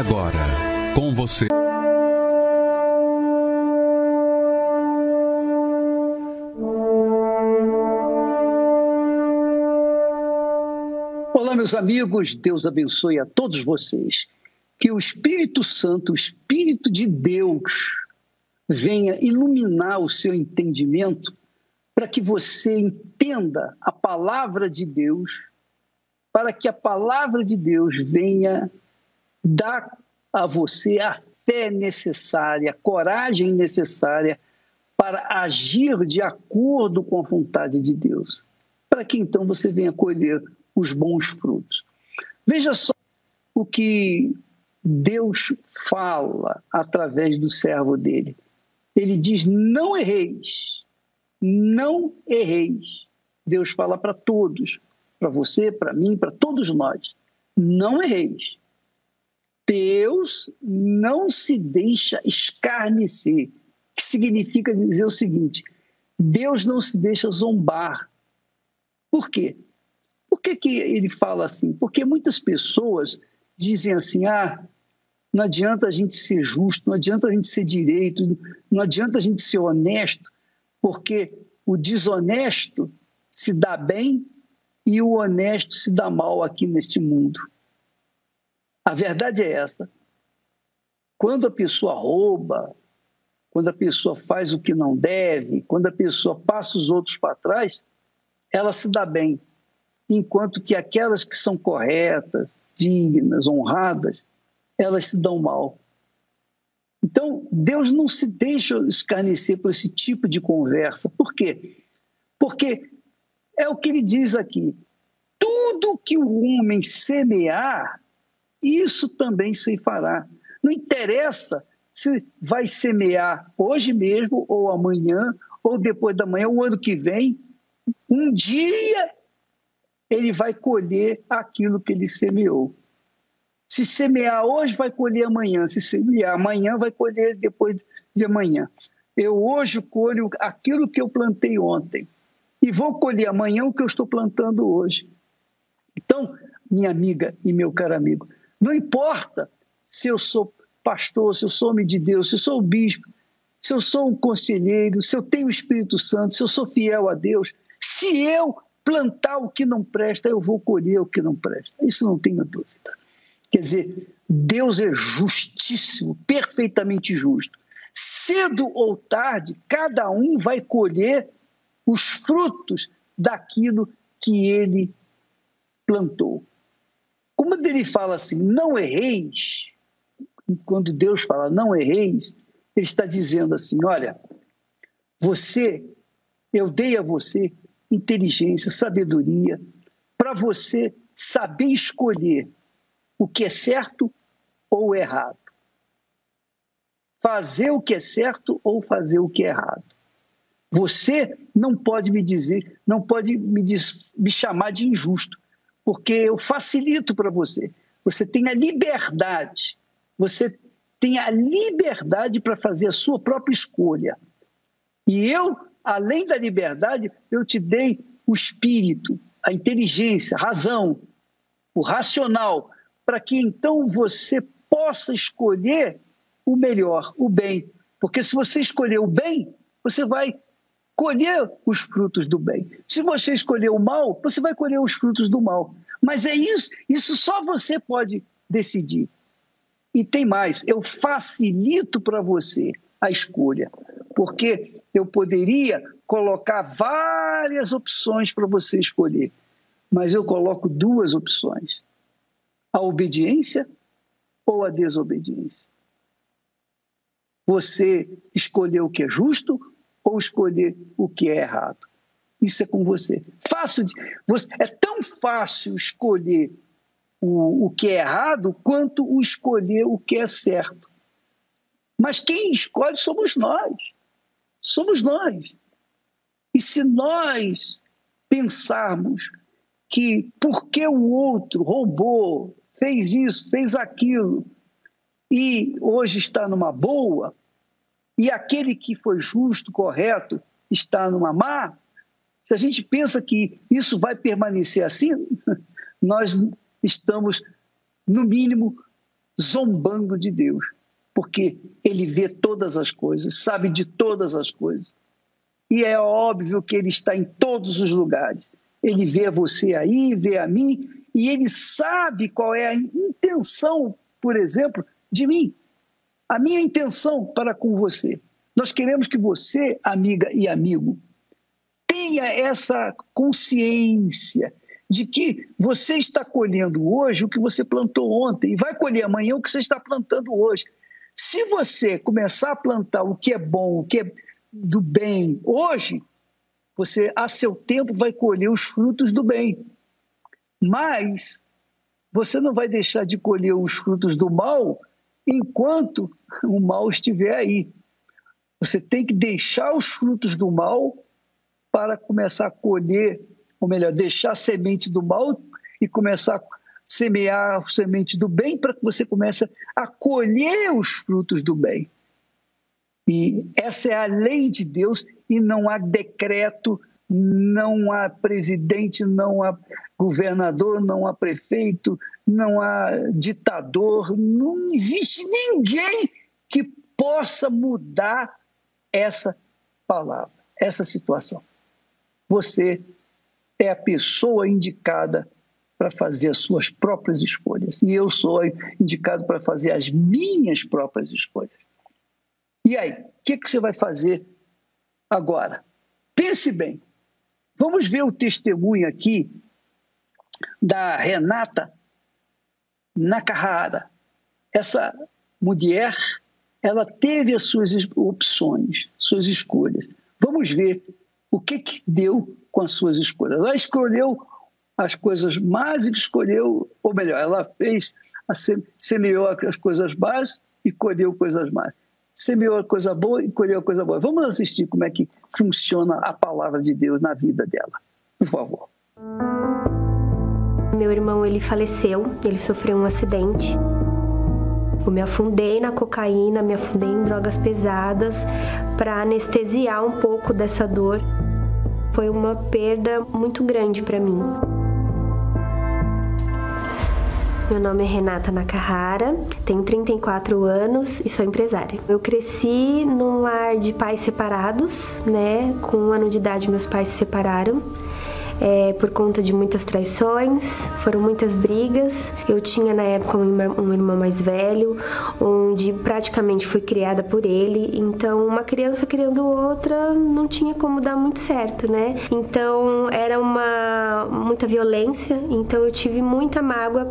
Agora, com você. Olá, meus amigos, Deus abençoe a todos vocês. Que o Espírito Santo, o Espírito de Deus, venha iluminar o seu entendimento para que você entenda a palavra de Deus, para que a palavra de Deus venha dar a você a fé necessária, a coragem necessária para agir de acordo com a vontade de Deus, para que então você venha colher os bons frutos. Veja só o que Deus fala através do servo dele. Ele diz: Não erreis, não erreis. Deus fala para todos, para você, para mim, para todos nós: Não erreis. Deus não se deixa escarnecer, que significa dizer o seguinte: Deus não se deixa zombar. Por quê? Por que, que ele fala assim? Porque muitas pessoas dizem assim: ah, não adianta a gente ser justo, não adianta a gente ser direito, não adianta a gente ser honesto, porque o desonesto se dá bem e o honesto se dá mal aqui neste mundo. A verdade é essa. Quando a pessoa rouba, quando a pessoa faz o que não deve, quando a pessoa passa os outros para trás, ela se dá bem enquanto que aquelas que são corretas, dignas, honradas, elas se dão mal. Então, Deus não se deixa escarnecer por esse tipo de conversa. Por quê? Porque é o que ele diz aqui: tudo que o homem semear, isso também se fará. Não interessa se vai semear hoje mesmo, ou amanhã, ou depois da manhã, o ano que vem. Um dia ele vai colher aquilo que ele semeou. Se semear hoje, vai colher amanhã. Se semear amanhã, vai colher depois de amanhã. Eu hoje colho aquilo que eu plantei ontem. E vou colher amanhã o que eu estou plantando hoje. Então, minha amiga e meu caro amigo, não importa se eu sou pastor, se eu sou homem de Deus, se eu sou bispo, se eu sou um conselheiro, se eu tenho o Espírito Santo, se eu sou fiel a Deus, se eu plantar o que não presta, eu vou colher o que não presta. Isso não tenho dúvida. Quer dizer, Deus é justíssimo, perfeitamente justo. Cedo ou tarde, cada um vai colher os frutos daquilo que ele plantou. Quando ele fala assim, não erreis, quando Deus fala não erreis, ele está dizendo assim: olha, você, eu dei a você inteligência, sabedoria, para você saber escolher o que é certo ou errado. Fazer o que é certo ou fazer o que é errado. Você não pode me dizer, não pode me, diz, me chamar de injusto, porque eu facilito para você. Você tem a liberdade, você tem a liberdade para fazer a sua própria escolha. E eu além da liberdade, eu te dei o espírito, a inteligência, a razão, o racional, para que então você possa escolher o melhor, o bem. Porque se você escolher o bem, você vai colher os frutos do bem. Se você escolher o mal, você vai colher os frutos do mal. Mas é isso, isso só você pode decidir. E tem mais, eu facilito para você a escolha, porque eu poderia colocar várias opções para você escolher, mas eu coloco duas opções: a obediência ou a desobediência. Você escolher o que é justo ou escolher o que é errado. Isso é com você. Fácil de, você, é tão fácil escolher o, o que é errado, quanto o escolher o que é certo. Mas quem escolhe somos nós. Somos nós. E se nós pensarmos que porque o outro roubou, fez isso, fez aquilo, e hoje está numa boa, e aquele que foi justo, correto, está numa má, se a gente pensa que isso vai permanecer assim, nós estamos, no mínimo, zombando de Deus, porque Ele vê todas as coisas, sabe de todas as coisas. E é óbvio que Ele está em todos os lugares. Ele vê você aí, vê a mim, e Ele sabe qual é a intenção, por exemplo, de mim. A minha intenção para com você. Nós queremos que você, amiga e amigo, tenha essa consciência de que você está colhendo hoje o que você plantou ontem e vai colher amanhã o que você está plantando hoje. Se você começar a plantar o que é bom, o que é do bem hoje, você a seu tempo vai colher os frutos do bem. Mas você não vai deixar de colher os frutos do mal enquanto o mal estiver aí. Você tem que deixar os frutos do mal para começar a colher ou melhor, deixar a semente do mal e começar a semear a semente do bem para que você comece a colher os frutos do bem. E essa é a lei de Deus e não há decreto, não há presidente, não há governador, não há prefeito, não há ditador, não existe ninguém que possa mudar essa palavra, essa situação. Você é a pessoa indicada para fazer as suas próprias escolhas. E eu sou indicado para fazer as minhas próprias escolhas. E aí, o que, que você vai fazer agora? Pense bem. Vamos ver o testemunho aqui da Renata Nakahara. Essa mulher, ela teve as suas opções, suas escolhas. Vamos ver o que, que deu com as suas escolhas. Ela escolheu as coisas más e escolheu, ou melhor, ela fez, semeou as coisas más e colheu coisas más. Semeou a coisa boa e colheu a coisa boa. Vamos assistir como é que funciona a palavra de Deus na vida dela, por favor. Meu irmão ele faleceu, ele sofreu um acidente. Eu me afundei na cocaína, me afundei em drogas pesadas para anestesiar um pouco dessa dor foi uma perda muito grande para mim. Meu nome é Renata Nakahara, tenho 34 anos e sou empresária. Eu cresci num lar de pais separados, né? Com um ano de idade meus pais se separaram é, por conta de muitas traições, foram muitas brigas. Eu tinha na época um irmão, mais velho, onde praticamente fui criada por ele. Então, uma criança criando outra não tinha como dar muito certo, né? Então, era uma muita violência. Então, eu tive muita mágoa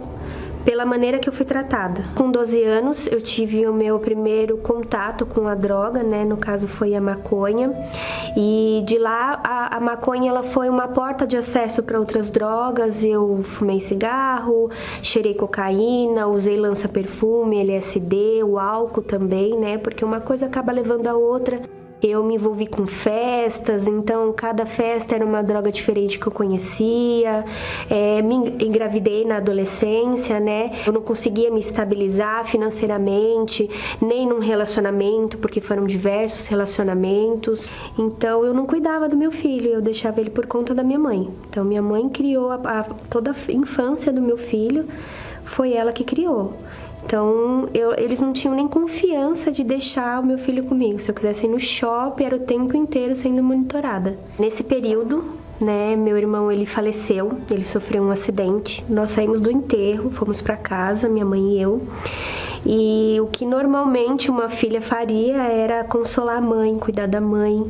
pela maneira que eu fui tratada. Com 12 anos, eu tive o meu primeiro contato com a droga, né? No caso foi a maconha. E de lá a, a maconha ela foi uma porta de acesso para outras drogas. Eu fumei cigarro, cheirei cocaína, usei lança-perfume, LSD, o álcool também, né? Porque uma coisa acaba levando a outra. Eu me envolvi com festas, então cada festa era uma droga diferente que eu conhecia. É, me engravidei na adolescência, né? Eu não conseguia me estabilizar financeiramente, nem num relacionamento, porque foram diversos relacionamentos. Então eu não cuidava do meu filho, eu deixava ele por conta da minha mãe. Então minha mãe criou a, a, toda a infância do meu filho, foi ela que criou. Então, eu, eles não tinham nem confiança de deixar o meu filho comigo. Se eu quisesse ir no shopping, era o tempo inteiro sendo monitorada. Nesse período, né, meu irmão ele faleceu, ele sofreu um acidente. Nós saímos do enterro, fomos para casa, minha mãe e eu. E o que normalmente uma filha faria era consolar a mãe, cuidar da mãe.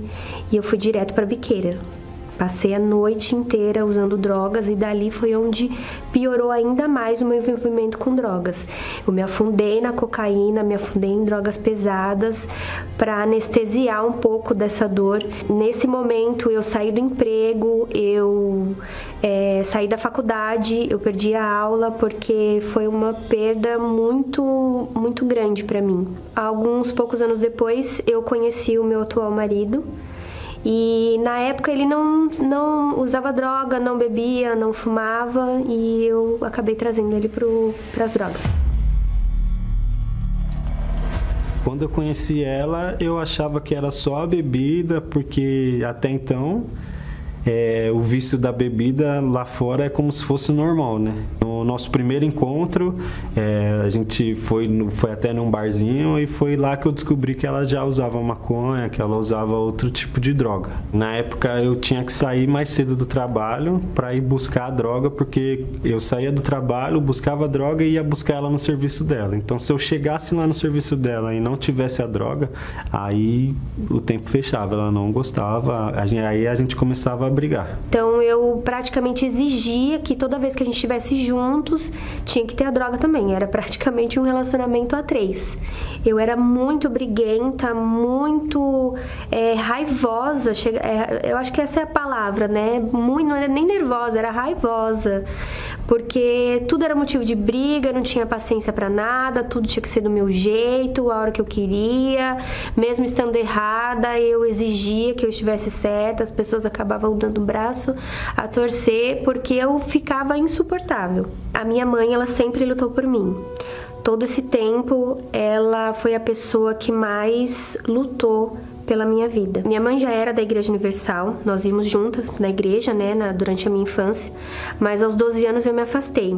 E eu fui direto para biqueira. Passei a noite inteira usando drogas e dali foi onde piorou ainda mais o meu envolvimento com drogas. Eu me afundei na cocaína, me afundei em drogas pesadas para anestesiar um pouco dessa dor. Nesse momento eu saí do emprego, eu é, saí da faculdade, eu perdi a aula porque foi uma perda muito, muito grande para mim. Alguns poucos anos depois eu conheci o meu atual marido. E na época ele não, não usava droga, não bebia, não fumava e eu acabei trazendo ele para as drogas. Quando eu conheci ela, eu achava que era só a bebida, porque até então é, o vício da bebida lá fora é como se fosse normal, né? No nosso primeiro encontro, é, a gente foi, no, foi até num barzinho e foi lá que eu descobri que ela já usava maconha, que ela usava outro tipo de droga. Na época eu tinha que sair mais cedo do trabalho para ir buscar a droga, porque eu saía do trabalho, buscava a droga e ia buscar ela no serviço dela. Então se eu chegasse lá no serviço dela e não tivesse a droga, aí o tempo fechava, ela não gostava, aí a gente começava a brigar. Então eu praticamente exigia que toda vez que a gente estivesse juntos, tinha que ter a droga também. Era praticamente um relacionamento a três. Eu era muito briguenta, muito é, raivosa. Chega, é, eu acho que essa é a palavra, né? Muito, não era nem nervosa, era raivosa. Porque tudo era motivo de briga, não tinha paciência para nada, tudo tinha que ser do meu jeito, a hora que eu queria. Mesmo estando errada, eu exigia que eu estivesse certa, as pessoas acabavam dando o braço a torcer porque eu ficava insuportável. A minha mãe, ela sempre lutou por mim todo esse tempo ela foi a pessoa que mais lutou pela minha vida. Minha mãe já era da Igreja Universal, nós vimos juntas na igreja, né, na, durante a minha infância, mas aos 12 anos eu me afastei.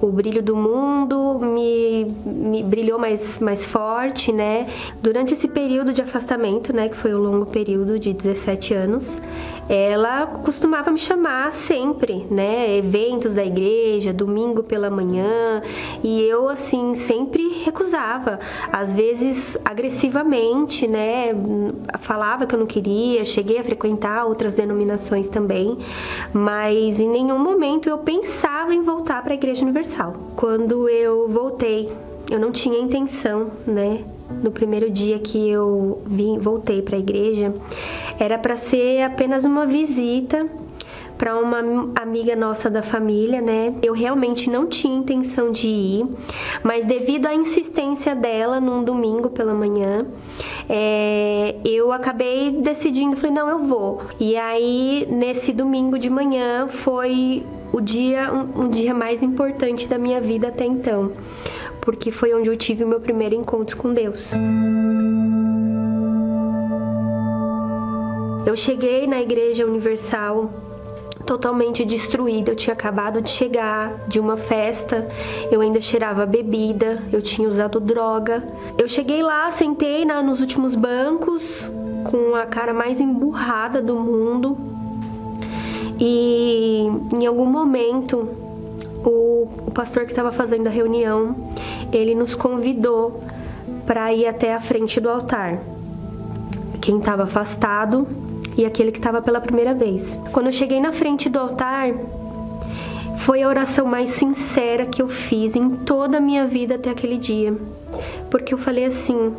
O brilho do mundo me, me brilhou mais, mais forte, né? Durante esse período de afastamento, né, que foi um longo período de 17 anos, ela costumava me chamar sempre, né? Eventos da igreja, domingo pela manhã, e eu assim sempre recusava, às vezes agressivamente, né? Falava que eu não queria, cheguei a frequentar outras denominações também, mas em nenhum momento eu pensava em voltar para a Igreja Universal. Quando eu voltei, eu não tinha intenção, né? no primeiro dia que eu vim, voltei para a igreja, era para ser apenas uma visita para uma amiga nossa da família, né? Eu realmente não tinha intenção de ir, mas devido à insistência dela num domingo pela manhã, é, eu acabei decidindo, falei, não, eu vou. E aí, nesse domingo de manhã, foi o dia, um, um dia mais importante da minha vida até então porque foi onde eu tive o meu primeiro encontro com Deus. Eu cheguei na Igreja Universal totalmente destruída. Eu tinha acabado de chegar de uma festa, eu ainda cheirava bebida, eu tinha usado droga. Eu cheguei lá, sentei na, nos últimos bancos, com a cara mais emburrada do mundo. E em algum momento, o, o pastor que estava fazendo a reunião, ele nos convidou para ir até a frente do altar. Quem estava afastado e aquele que estava pela primeira vez. Quando eu cheguei na frente do altar, foi a oração mais sincera que eu fiz em toda a minha vida até aquele dia. Porque eu falei assim: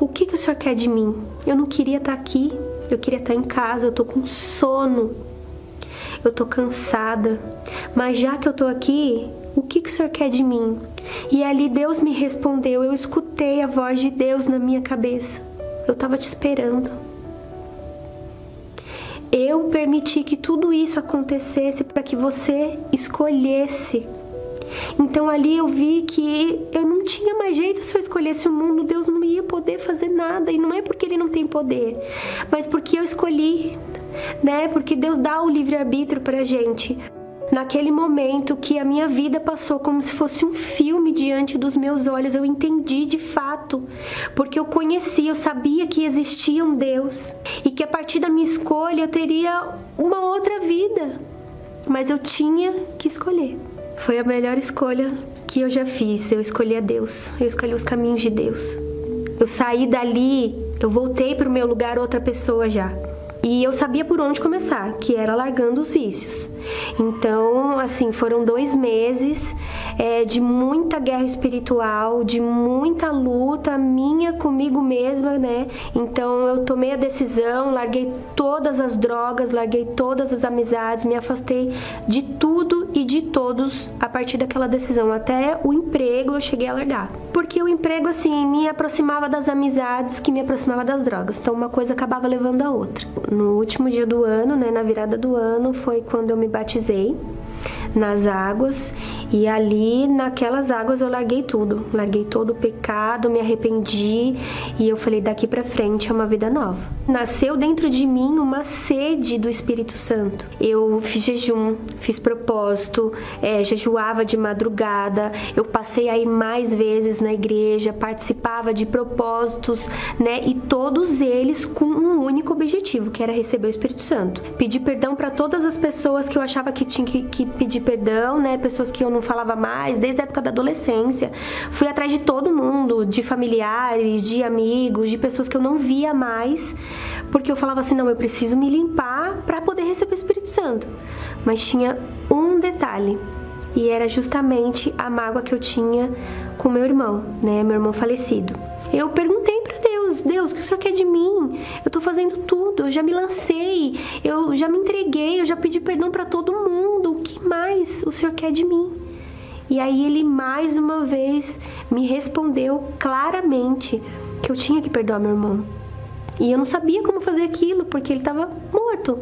O que, que o senhor quer de mim? Eu não queria estar tá aqui, eu queria estar tá em casa, eu tô com sono, eu tô cansada. Mas já que eu tô aqui, o que, que o senhor quer de mim? E ali Deus me respondeu, eu escutei a voz de Deus na minha cabeça. Eu estava te esperando. Eu permiti que tudo isso acontecesse para que você escolhesse. Então ali eu vi que eu não tinha mais jeito se eu escolhesse o mundo, Deus não ia poder fazer nada. E não é porque ele não tem poder, mas porque eu escolhi, né? Porque Deus dá o livre-arbítrio pra gente naquele momento que a minha vida passou como se fosse um filme diante dos meus olhos, eu entendi de fato, porque eu conhecia, eu sabia que existia um Deus e que a partir da minha escolha eu teria uma outra vida, mas eu tinha que escolher. Foi a melhor escolha que eu já fiz. Eu escolhi a Deus, eu escolhi os caminhos de Deus. Eu saí dali, eu voltei para o meu lugar outra pessoa já. E eu sabia por onde começar, que era largando os vícios. Então, assim, foram dois meses é, de muita guerra espiritual, de muita luta minha comigo mesma, né? Então, eu tomei a decisão, larguei todas as drogas, larguei todas as amizades, me afastei de tudo e de todos a partir daquela decisão. Até o emprego eu cheguei a largar. Porque o emprego, assim, me aproximava das amizades que me aproximava das drogas. Então, uma coisa acabava levando a outra no último dia do ano, né, na virada do ano, foi quando eu me batizei nas águas e ali naquelas águas eu larguei tudo, larguei todo o pecado, me arrependi e eu falei daqui para frente é uma vida nova. Nasceu dentro de mim uma sede do Espírito Santo. Eu fiz jejum, fiz propósito, é, jejuava de madrugada, eu passei aí mais vezes na igreja, participava de propósitos, né? E todos eles com um único objetivo, que era receber o Espírito Santo. Pedir perdão para todas as pessoas que eu achava que tinha que, que pedir perdão, né? Pessoas que eu não falava mais desde a época da adolescência. Fui atrás de todo mundo, de familiares, de amigos, de pessoas que eu não via mais, porque eu falava assim: não, eu preciso me limpar para poder receber o Espírito Santo. Mas tinha um detalhe, e era justamente a mágoa que eu tinha com meu irmão, né? Meu irmão falecido. Eu perguntei para Deus, Deus, o que o Senhor quer de mim? Eu tô fazendo tudo, eu já me lancei, eu já me entreguei, eu já pedi perdão para todo mundo. O que mais o Senhor quer de mim? E aí ele mais uma vez me respondeu claramente que eu tinha que perdoar meu irmão. E eu não sabia como fazer aquilo porque ele estava morto,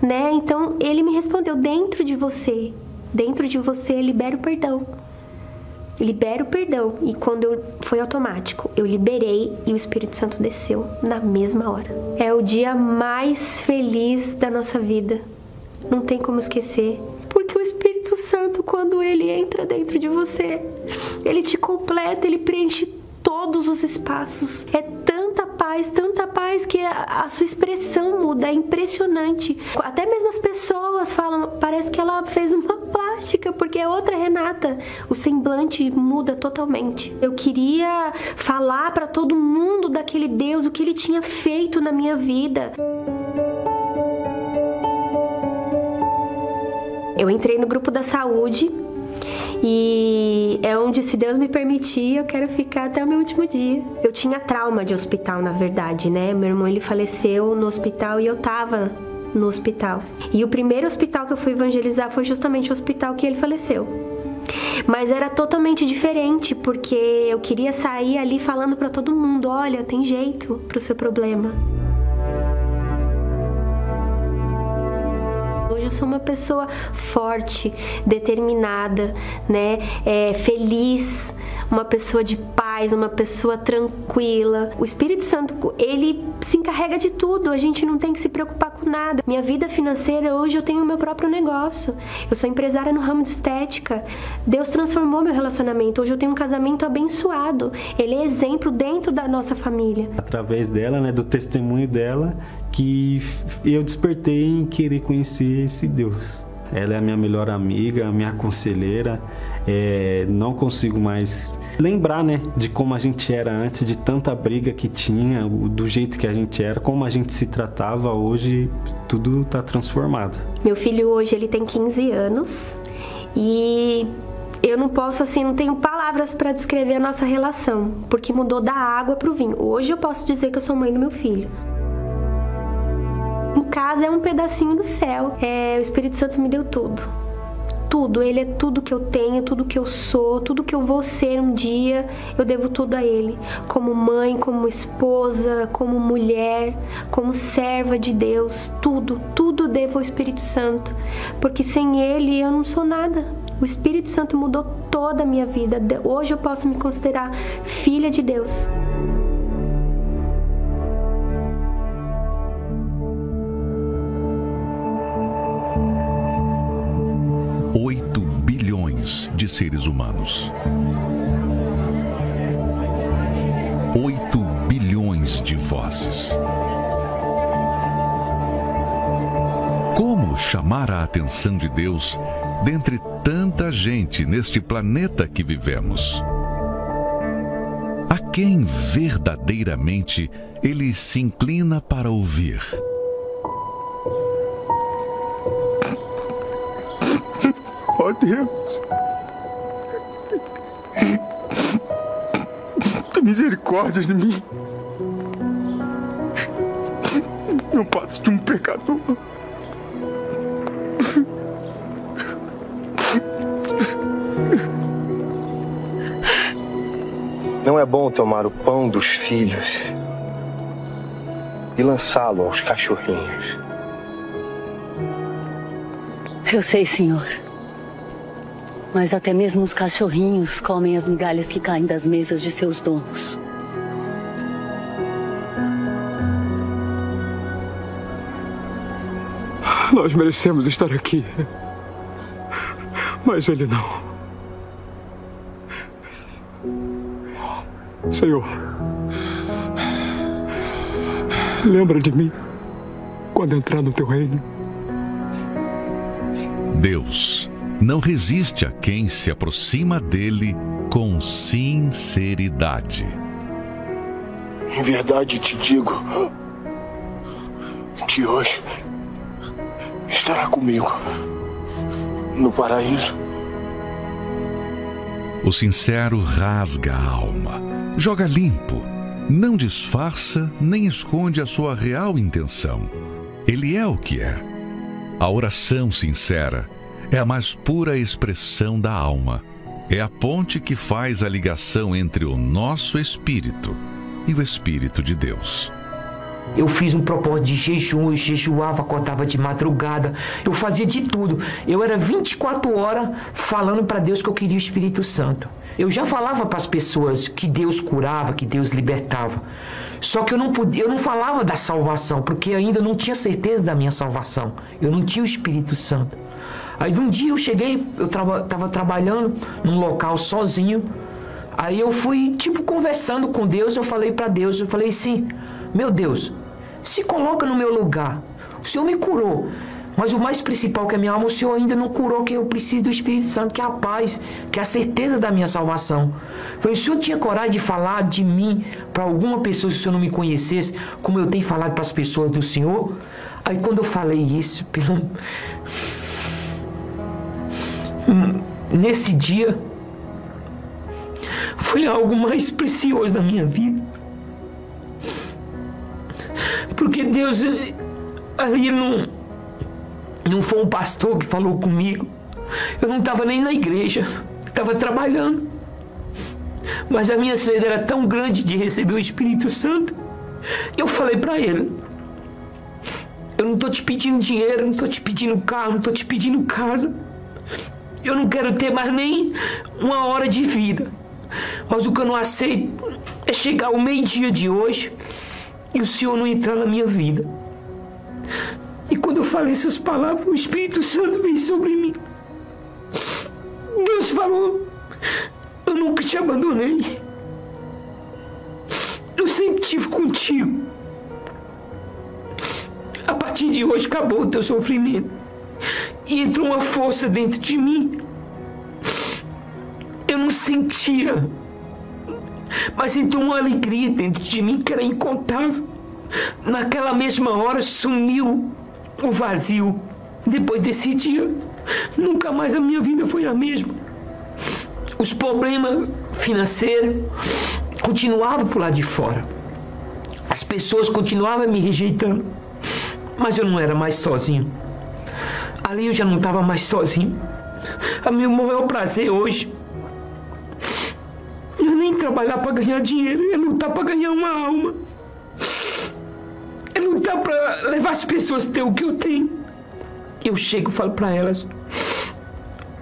né? Então ele me respondeu dentro de você, dentro de você libera o perdão libero o perdão. E quando eu foi automático, eu liberei e o Espírito Santo desceu na mesma hora. É o dia mais feliz da nossa vida. Não tem como esquecer. Santo, quando ele entra dentro de você, ele te completa, ele preenche todos os espaços. É tanta paz, tanta paz que a, a, sua expressão muda, é impressionante. Até mesmo as pessoas falam, parece que ela fez uma plástica, porque é outra Renata. O semblante muda totalmente. Eu queria falar para todo mundo daquele Deus, o que ele tinha feito na minha vida. Eu entrei no grupo da saúde e é onde, se Deus me permitir, eu quero ficar até o meu último dia. Eu tinha trauma de hospital, na verdade, né? Meu irmão ele faleceu no hospital e eu tava no hospital. E o primeiro hospital que eu fui evangelizar foi justamente o hospital que ele faleceu. Mas era totalmente diferente, porque eu queria sair ali falando para todo mundo: olha, tem jeito pro seu problema. Hoje eu sou uma pessoa forte, determinada, né? É, feliz, uma pessoa de paz, uma pessoa tranquila. O Espírito Santo, ele se encarrega de tudo, a gente não tem que se preocupar com nada. Minha vida financeira, hoje eu tenho meu próprio negócio. Eu sou empresária no ramo de estética. Deus transformou meu relacionamento. Hoje eu tenho um casamento abençoado. Ele é exemplo dentro da nossa família. Através dela, né, do testemunho dela, que eu despertei em querer conhecer esse Deus. Ela é a minha melhor amiga, a minha conselheira. É, não consigo mais lembrar, né, de como a gente era antes, de tanta briga que tinha, do jeito que a gente era, como a gente se tratava. Hoje tudo está transformado. Meu filho hoje ele tem 15 anos e eu não posso assim, não tenho palavras para descrever a nossa relação, porque mudou da água para o vinho. Hoje eu posso dizer que eu sou mãe do meu filho. Em casa é um pedacinho do céu. É, o Espírito Santo me deu tudo. Tudo, ele é tudo que eu tenho, tudo que eu sou, tudo que eu vou ser um dia, eu devo tudo a ele. Como mãe, como esposa, como mulher, como serva de Deus, tudo, tudo devo ao Espírito Santo, porque sem ele eu não sou nada. O Espírito Santo mudou toda a minha vida. Hoje eu posso me considerar filha de Deus. seres humanos. 8 bilhões de vozes. Como chamar a atenção de Deus dentre tanta gente neste planeta que vivemos? A quem verdadeiramente ele se inclina para ouvir? Oh Deus, misericórdia de mim. Não passo de um pecador. Não é bom tomar o pão dos filhos e lançá-lo aos cachorrinhos. Eu sei, senhor. Mas até mesmo os cachorrinhos comem as migalhas que caem das mesas de seus donos. Nós merecemos estar aqui. Mas ele não. Senhor, lembra de mim quando entrar no teu reino. Deus não resiste a quem se aproxima dele com sinceridade. Em verdade te digo que hoje estará comigo no paraíso. O sincero rasga a alma, joga limpo, não disfarça nem esconde a sua real intenção. Ele é o que é. A oração sincera é a mais pura expressão da alma. É a ponte que faz a ligação entre o nosso espírito e o espírito de Deus. Eu fiz um propósito de jejum, eu jejuava, acordava de madrugada, eu fazia de tudo. Eu era 24 horas falando para Deus que eu queria o Espírito Santo. Eu já falava para as pessoas que Deus curava, que Deus libertava. Só que eu não podia, eu não falava da salvação, porque ainda não tinha certeza da minha salvação. Eu não tinha o Espírito Santo. Aí de um dia eu cheguei, eu estava traba, trabalhando num local sozinho. Aí eu fui, tipo, conversando com Deus, eu falei para Deus, eu falei assim, meu Deus, se coloca no meu lugar. O Senhor me curou. Mas o mais principal que é a minha alma, o Senhor ainda não curou, que eu preciso do Espírito Santo, que é a paz, que é a certeza da minha salvação. Foi o Senhor tinha coragem de falar de mim para alguma pessoa, se o Senhor não me conhecesse, como eu tenho falado para as pessoas do Senhor? Aí quando eu falei isso, pelo... nesse dia, foi algo mais precioso da minha vida. Porque Deus ali não, não foi um pastor que falou comigo. Eu não estava nem na igreja, estava trabalhando. Mas a minha sede era tão grande de receber o Espírito Santo. Eu falei para ele: Eu não estou te pedindo dinheiro, não estou te pedindo carro, não estou te pedindo casa. Eu não quero ter mais nem uma hora de vida. Mas o que eu não aceito é chegar ao meio-dia de hoje e o Senhor não entrar na minha vida. E quando eu falei essas palavras, o Espírito Santo veio sobre mim. Deus falou: Eu nunca te abandonei. Eu sempre estive contigo. A partir de hoje acabou o teu sofrimento. E entrou uma força dentro de mim. Eu não sentia mas então uma alegria dentro de mim que era incontável. Naquela mesma hora sumiu o vazio. Depois desse dia, nunca mais a minha vida foi a mesma. Os problemas financeiros continuavam por lá de fora. As pessoas continuavam me rejeitando. Mas eu não era mais sozinho. Ali eu já não estava mais sozinho. A meu maior prazer hoje nem trabalhar para ganhar dinheiro, é lutar para ganhar uma alma. É lutar para levar as pessoas a ter o que eu tenho. Eu chego e falo para elas: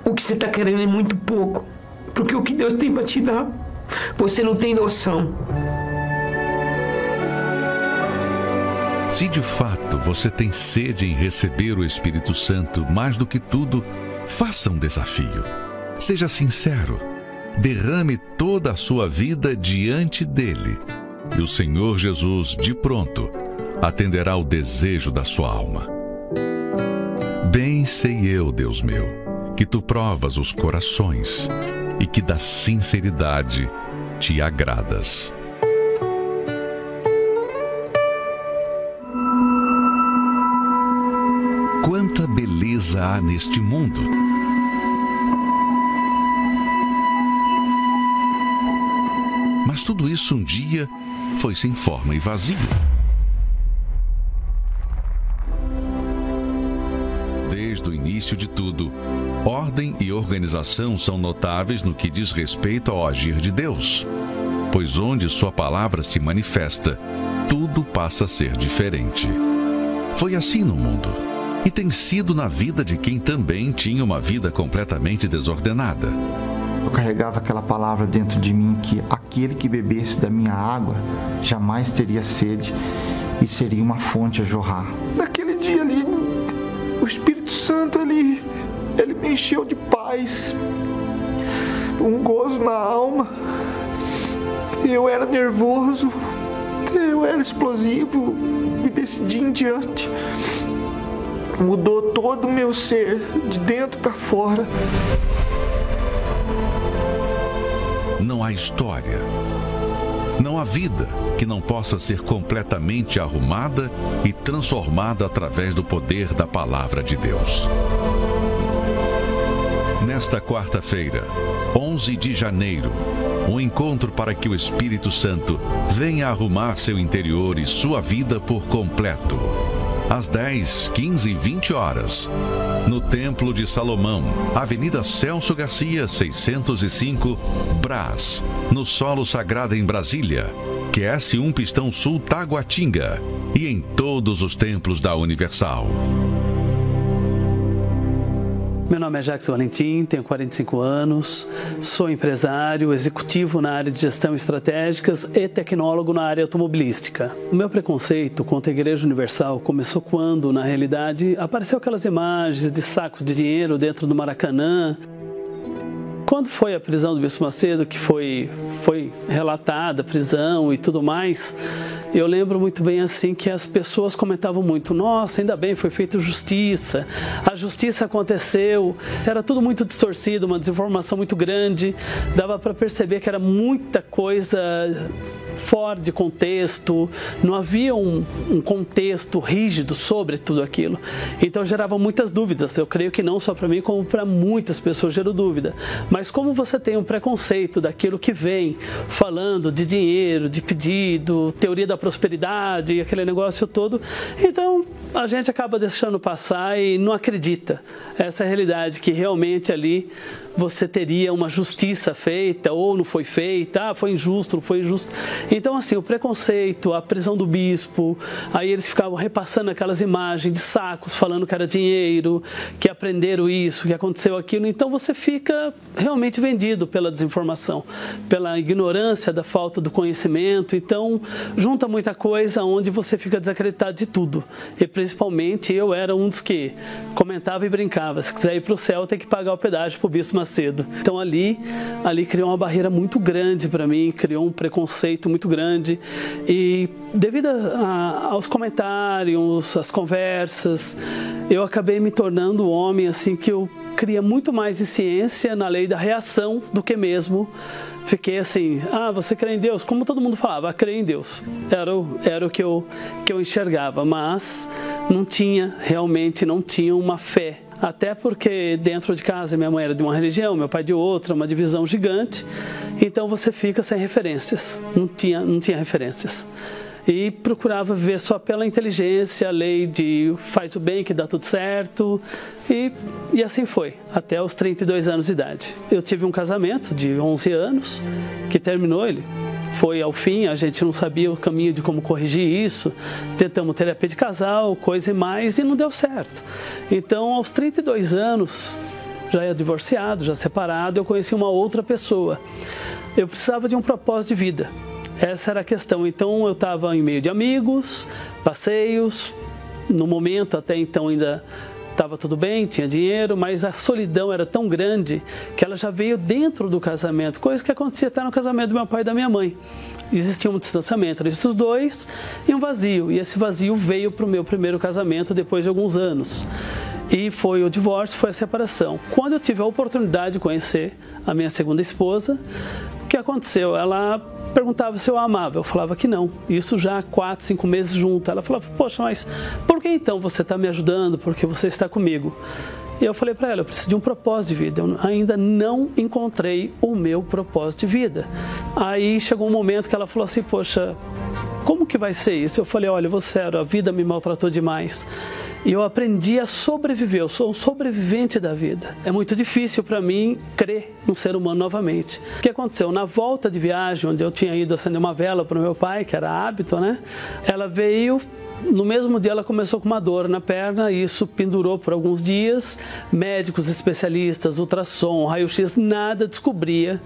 o que você está querendo é muito pouco, porque o que Deus tem para te dar, você não tem noção. Se de fato você tem sede em receber o Espírito Santo mais do que tudo, faça um desafio. Seja sincero derrame toda a sua vida diante dele, e o Senhor Jesus, de pronto, atenderá o desejo da sua alma. Bem sei eu, Deus meu, que tu provas os corações e que da sinceridade te agradas. Há neste mundo. Mas tudo isso um dia foi sem forma e vazio. Desde o início de tudo, ordem e organização são notáveis no que diz respeito ao agir de Deus, pois onde Sua palavra se manifesta, tudo passa a ser diferente. Foi assim no mundo. E tem sido na vida de quem também tinha uma vida completamente desordenada. Eu carregava aquela palavra dentro de mim que aquele que bebesse da minha água jamais teria sede e seria uma fonte a jorrar. Naquele dia ali, o Espírito Santo ele, ele me encheu de paz, um gozo na alma. Eu era nervoso, eu era explosivo, me decidi em diante. Mudou todo o meu ser, de dentro para fora. Não há história, não há vida que não possa ser completamente arrumada e transformada através do poder da palavra de Deus. Nesta quarta-feira, 11 de janeiro, um encontro para que o Espírito Santo venha arrumar seu interior e sua vida por completo. Às 10, 15 e 20 horas, no Templo de Salomão, Avenida Celso Garcia, 605, Brás, no Solo Sagrado em Brasília, QS1 Pistão Sul Taguatinga. E em todos os templos da Universal. Meu nome é Jacques Valentim, tenho 45 anos, sou empresário, executivo na área de gestão estratégicas e tecnólogo na área automobilística. O meu preconceito contra a Igreja Universal começou quando, na realidade, apareceu aquelas imagens de sacos de dinheiro dentro do Maracanã, quando foi a prisão do Bispo Macedo, que foi, foi relatada a prisão e tudo mais, eu lembro muito bem assim que as pessoas comentavam muito: nossa, ainda bem, foi feita justiça, a justiça aconteceu, era tudo muito distorcido, uma desinformação muito grande, dava para perceber que era muita coisa fora de contexto, não havia um, um, contexto rígido sobre tudo aquilo. Então gerava muitas dúvidas. Eu creio que não só para mim, como para muitas pessoas gerou dúvida. Mas como você tem um preconceito daquilo que vem falando de dinheiro, de pedido, teoria da prosperidade, aquele negócio todo, então a gente acaba deixando passar e não acredita. Essa é a realidade que realmente ali você teria uma justiça feita ou não foi feita, ah, foi injusto, não foi injusto. Então, assim, o preconceito, a prisão do bispo, aí eles ficavam repassando aquelas imagens de sacos, falando que era dinheiro, que aprenderam isso, que aconteceu aquilo. Então, você fica realmente vendido pela desinformação, pela ignorância da falta do conhecimento. Então, junta muita coisa onde você fica desacreditado de tudo. E principalmente eu era um dos que comentava e brincava: se quiser ir para o céu, tem que pagar o pedágio para o bispo cedo. Então ali, ali criou uma barreira muito grande para mim, criou um preconceito muito grande e devido a, aos comentários, às conversas, eu acabei me tornando um homem assim que eu cria muito mais em ciência na lei da reação do que mesmo fiquei assim, ah, você crê em Deus? Como todo mundo falava, crê em Deus. Era o, era o que, eu, que eu enxergava, mas não tinha, realmente não tinha uma fé até porque dentro de casa minha mãe era de uma religião, meu pai de outra, uma divisão gigante. Então você fica sem referências, não tinha, não tinha referências. E procurava ver só pela inteligência, a lei de faz o bem que dá tudo certo. E, e assim foi, até os 32 anos de idade. Eu tive um casamento de 11 anos, que terminou ele foi ao fim, a gente não sabia o caminho de como corrigir isso. Tentamos terapia de casal, coisa e mais, e não deu certo. Então, aos 32 anos, já é divorciado, já separado, eu conheci uma outra pessoa. Eu precisava de um propósito de vida. Essa era a questão. Então, eu estava em meio de amigos, passeios. No momento, até então, ainda estava tudo bem, tinha dinheiro, mas a solidão era tão grande que ela já veio dentro do casamento, coisa que acontecia até no casamento do meu pai e da minha mãe. Existia um distanciamento entre os dois e um vazio, e esse vazio veio para o meu primeiro casamento depois de alguns anos. E foi o divórcio, foi a separação. Quando eu tive a oportunidade de conhecer a minha segunda esposa, o que aconteceu? Ela perguntava se eu a amava. Eu falava que não. Isso já há quatro, cinco meses junto. Ela falava, poxa, mas por que então você está me ajudando? Porque você está comigo. E eu falei para ela, eu preciso de um propósito de vida. Eu ainda não encontrei o meu propósito de vida. Aí chegou um momento que ela falou assim, poxa, como que vai ser isso? Eu falei, olha, vou sério, a vida me maltratou demais. E eu aprendi a sobreviver, eu sou um sobrevivente da vida. É muito difícil para mim crer no ser humano novamente. O que aconteceu? Na volta de viagem, onde eu tinha ido acender uma vela para o meu pai, que era hábito, né? Ela veio no mesmo dia ela começou com uma dor na perna, isso pendurou por alguns dias. Médicos especialistas, ultrassom, raio-x, nada descobria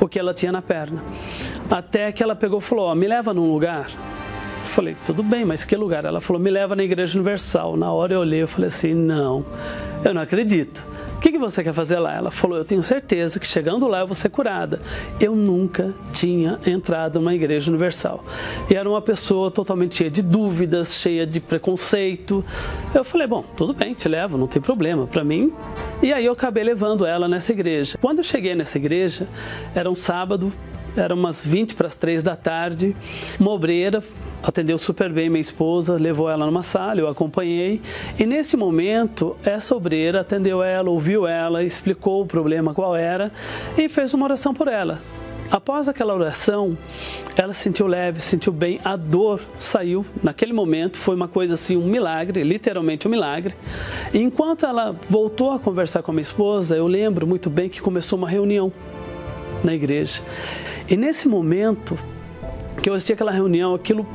o que ela tinha na perna. Até que ela pegou e falou: oh, "Me leva num lugar". Falei: "Tudo bem, mas que lugar?". Ela falou: "Me leva na Igreja Universal". Na hora eu olhei, eu falei assim: "Não, eu não acredito". O que, que você quer fazer lá? Ela falou: Eu tenho certeza que chegando lá eu vou ser curada. Eu nunca tinha entrado numa igreja universal. E era uma pessoa totalmente cheia de dúvidas, cheia de preconceito. Eu falei: Bom, tudo bem, te levo, não tem problema. Para mim, e aí eu acabei levando ela nessa igreja. Quando eu cheguei nessa igreja, era um sábado, era umas 20 para as 3 da tarde. Uma obreira atendeu super bem minha esposa, levou ela numa sala, eu acompanhei. E nesse momento, essa obreira atendeu ela, ouviu ela, explicou o problema qual era e fez uma oração por ela. Após aquela oração, ela se sentiu leve, se sentiu bem, a dor saiu naquele momento, foi uma coisa assim, um milagre, literalmente um milagre. E enquanto ela voltou a conversar com a minha esposa, eu lembro muito bem que começou uma reunião na igreja. E nesse momento que eu assisti aquela reunião, aquilo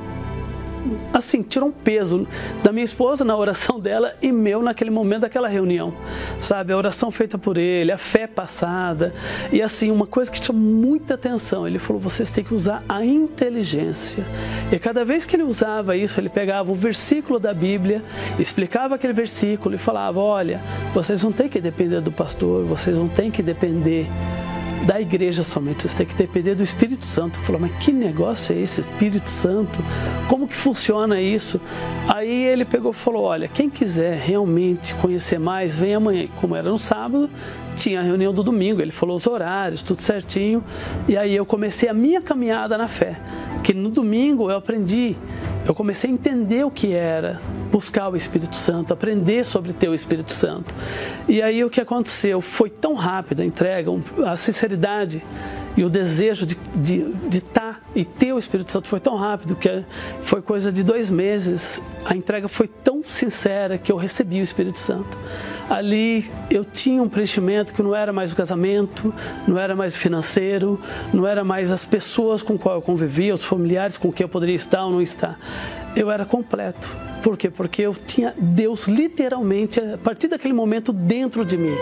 assim, tirou um peso da minha esposa na oração dela e meu naquele momento daquela reunião, sabe? A oração feita por ele, a fé passada e assim, uma coisa que tinha muita atenção, ele falou, vocês têm que usar a inteligência. E cada vez que ele usava isso, ele pegava um versículo da Bíblia, explicava aquele versículo e falava, olha, vocês não têm que depender do pastor, vocês não têm que depender da igreja somente, você tem que depender do Espírito Santo. Falou, mas que negócio é esse, Espírito Santo? Como que funciona isso? Aí ele pegou e falou: olha, quem quiser realmente conhecer mais, vem amanhã. Como era no sábado, tinha a reunião do domingo, ele falou os horários, tudo certinho. E aí eu comecei a minha caminhada na fé. Que no domingo eu aprendi, eu comecei a entender o que era buscar o Espírito Santo, aprender sobre ter o Espírito Santo. E aí o que aconteceu? Foi tão rápido a entrega, a sinceridade e o desejo de estar de, de tá e ter o Espírito Santo foi tão rápido que foi coisa de dois meses. A entrega foi tão sincera que eu recebi o Espírito Santo. Ali eu tinha um preenchimento que não era mais o casamento, não era mais o financeiro, não era mais as pessoas com qual eu convivia, os familiares com quem eu poderia estar ou não estar. Eu era completo. Por quê? Porque eu tinha Deus literalmente, a partir daquele momento, dentro de mim.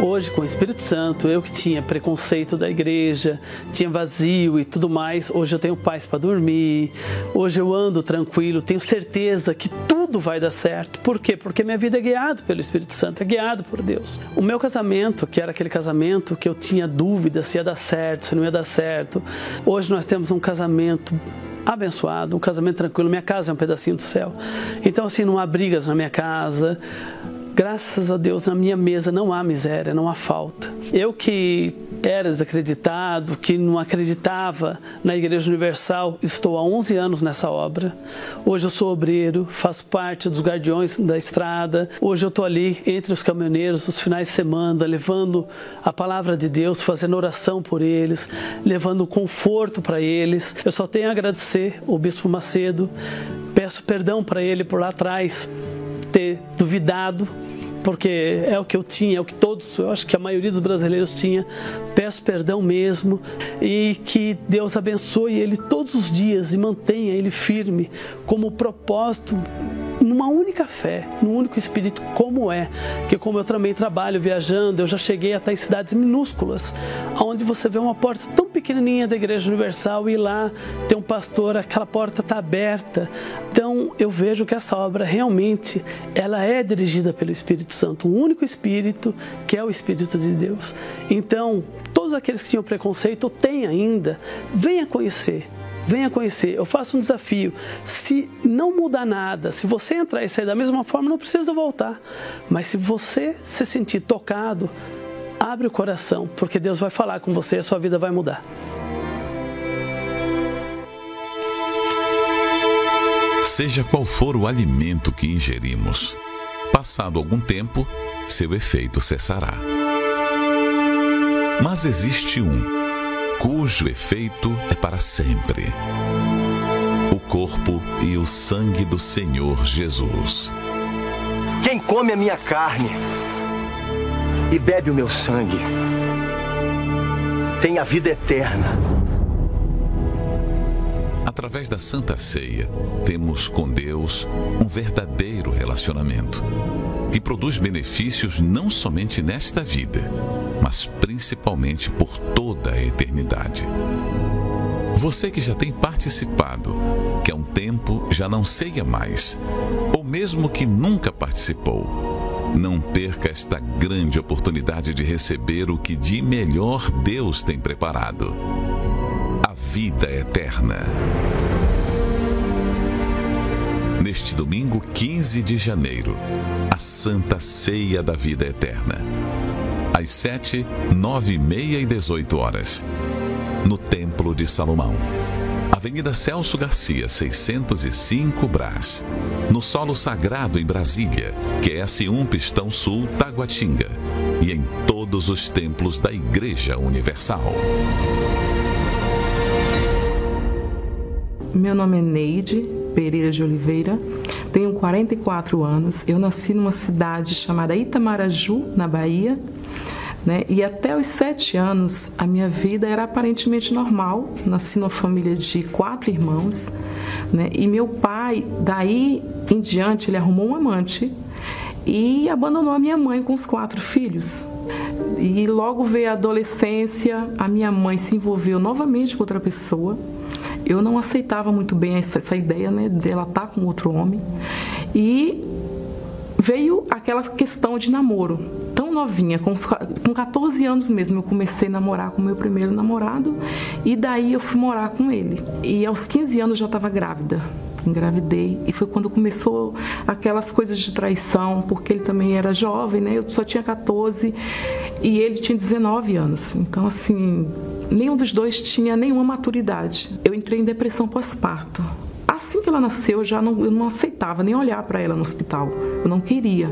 Hoje, com o Espírito Santo, eu que tinha preconceito da igreja, tinha vazio e tudo mais, hoje eu tenho paz para dormir, hoje eu ando tranquilo, tenho certeza que tudo vai dar certo. Por quê? Porque minha vida é guiada pelo Espírito Santo, é guiado por Deus. O meu casamento, que era aquele casamento que eu tinha dúvida se ia dar certo, se não ia dar certo, hoje nós temos um casamento abençoado, um casamento tranquilo. Minha casa é um pedacinho do céu. Então, assim, não há brigas na minha casa. Graças a Deus, na minha mesa não há miséria, não há falta. Eu que era desacreditado, que não acreditava na Igreja Universal, estou há 11 anos nessa obra. Hoje eu sou obreiro, faço parte dos guardiões da estrada. Hoje eu estou ali entre os caminhoneiros nos finais de semana, levando a palavra de Deus, fazendo oração por eles, levando conforto para eles. Eu só tenho a agradecer o Bispo Macedo, peço perdão para ele por lá atrás ter duvidado, porque é o que eu tinha, é o que todos, eu acho que a maioria dos brasileiros tinha. Peço perdão mesmo e que Deus abençoe ele todos os dias e mantenha ele firme como propósito numa única fé, num único espírito, como é. Que como eu também trabalho viajando, eu já cheguei até em cidades minúsculas, onde você vê uma porta tão pequenininha da Igreja Universal e lá tem um pastor, aquela porta está aberta. Então eu vejo que essa obra realmente ela é dirigida pelo Espírito Santo, um único Espírito que é o Espírito de Deus. Então todos aqueles que tinham preconceito ou têm ainda, venha conhecer venha conhecer. Eu faço um desafio. Se não mudar nada, se você entrar e sair da mesma forma, não precisa voltar. Mas se você se sentir tocado, abre o coração, porque Deus vai falar com você e a sua vida vai mudar. Seja qual for o alimento que ingerimos, passado algum tempo, seu efeito cessará. Mas existe um, cujo efeito é para sempre: o corpo e o sangue do Senhor Jesus. Quem come a minha carne e bebe o meu sangue tem a vida eterna. Através da Santa Ceia, temos com Deus um verdadeiro relacionamento que produz benefícios não somente nesta vida, mas principalmente por toda a eternidade. Você que já tem participado, que há um tempo já não ceia mais, ou mesmo que nunca participou, não perca esta grande oportunidade de receber o que de melhor Deus tem preparado: a vida eterna. Neste domingo 15 de janeiro, a Santa Ceia da Vida Eterna. Às 7, 9 e meia e 18 horas no Templo de Salomão. Avenida Celso Garcia, 605 Brás. No solo sagrado em Brasília, QS1 Pistão Sul, Taguatinga. E em todos os templos da Igreja Universal. Meu nome é Neide Pereira de Oliveira, tenho 44 anos. Eu nasci numa cidade chamada Itamaraju, na Bahia, né? E até os sete anos, a minha vida era aparentemente normal. Nasci numa família de quatro irmãos. Né? E meu pai, daí em diante, ele arrumou um amante e abandonou a minha mãe com os quatro filhos. E logo veio a adolescência, a minha mãe se envolveu novamente com outra pessoa. Eu não aceitava muito bem essa, essa ideia né, dela estar com outro homem. E veio aquela questão de namoro. Tão novinha, com, com 14 anos mesmo, eu comecei a namorar com meu primeiro namorado e daí eu fui morar com ele. E aos 15 anos já estava grávida engravidei e foi quando começou aquelas coisas de traição, porque ele também era jovem, né? Eu só tinha 14 e ele tinha 19 anos. Então assim, nenhum dos dois tinha nenhuma maturidade. Eu entrei em depressão pós-parto assim que ela nasceu, eu já não, eu não aceitava nem olhar para ela no hospital. Eu não queria.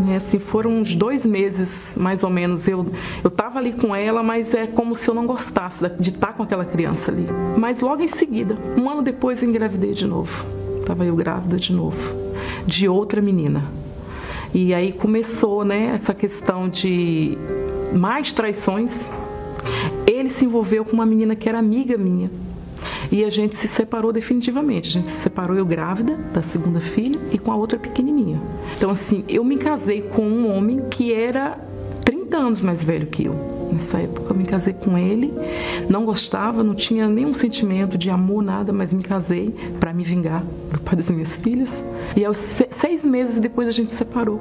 Né? Assim, foram uns dois meses, mais ou menos. Eu estava ali com ela, mas é como se eu não gostasse de estar com aquela criança ali. Mas logo em seguida, um ano depois, eu engravidei de novo. Estava eu grávida de novo, de outra menina. E aí começou, né, essa questão de mais traições. Ele se envolveu com uma menina que era amiga minha e a gente se separou definitivamente. A gente se separou eu grávida da segunda filha e com a outra pequenininha. Então assim, eu me casei com um homem que era 30 anos mais velho que eu. Nessa época eu me casei com ele, não gostava, não tinha nenhum sentimento de amor, nada, mas me casei para me vingar do pai das minhas filhas. E aos seis meses depois a gente separou.